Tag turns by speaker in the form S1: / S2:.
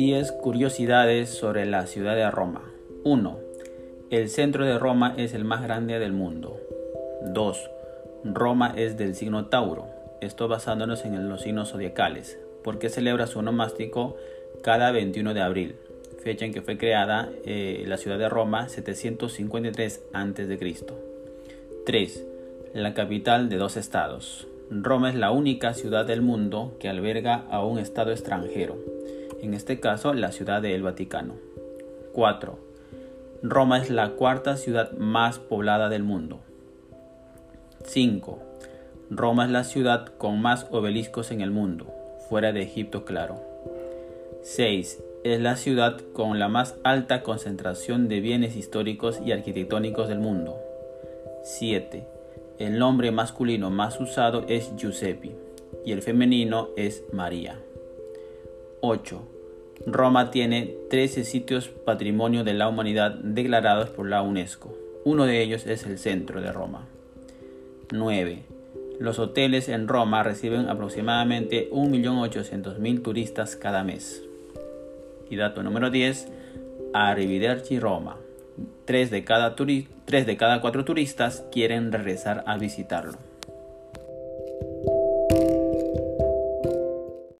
S1: 10 curiosidades sobre la ciudad de Roma. 1. El centro de Roma es el más grande del mundo. 2. Roma es del signo Tauro. Esto basándonos en los signos zodiacales, porque celebra su onomástico cada 21 de abril, fecha en que fue creada eh, la ciudad de Roma 753 a.C. 3. La capital de dos estados. Roma es la única ciudad del mundo que alberga a un estado extranjero en este caso la ciudad del Vaticano. 4. Roma es la cuarta ciudad más poblada del mundo. 5. Roma es la ciudad con más obeliscos en el mundo, fuera de Egipto claro. 6. Es la ciudad con la más alta concentración de bienes históricos y arquitectónicos del mundo. 7. El nombre masculino más usado es Giuseppe y el femenino es María. 8. Roma tiene 13 sitios patrimonio de la humanidad declarados por la UNESCO. Uno de ellos es el centro de Roma. 9. Los hoteles en Roma reciben aproximadamente 1.800.000 turistas cada mes. Y dato número 10. Arrivederci Roma. 3 de cada, 3 de cada 4 turistas quieren regresar a visitarlo.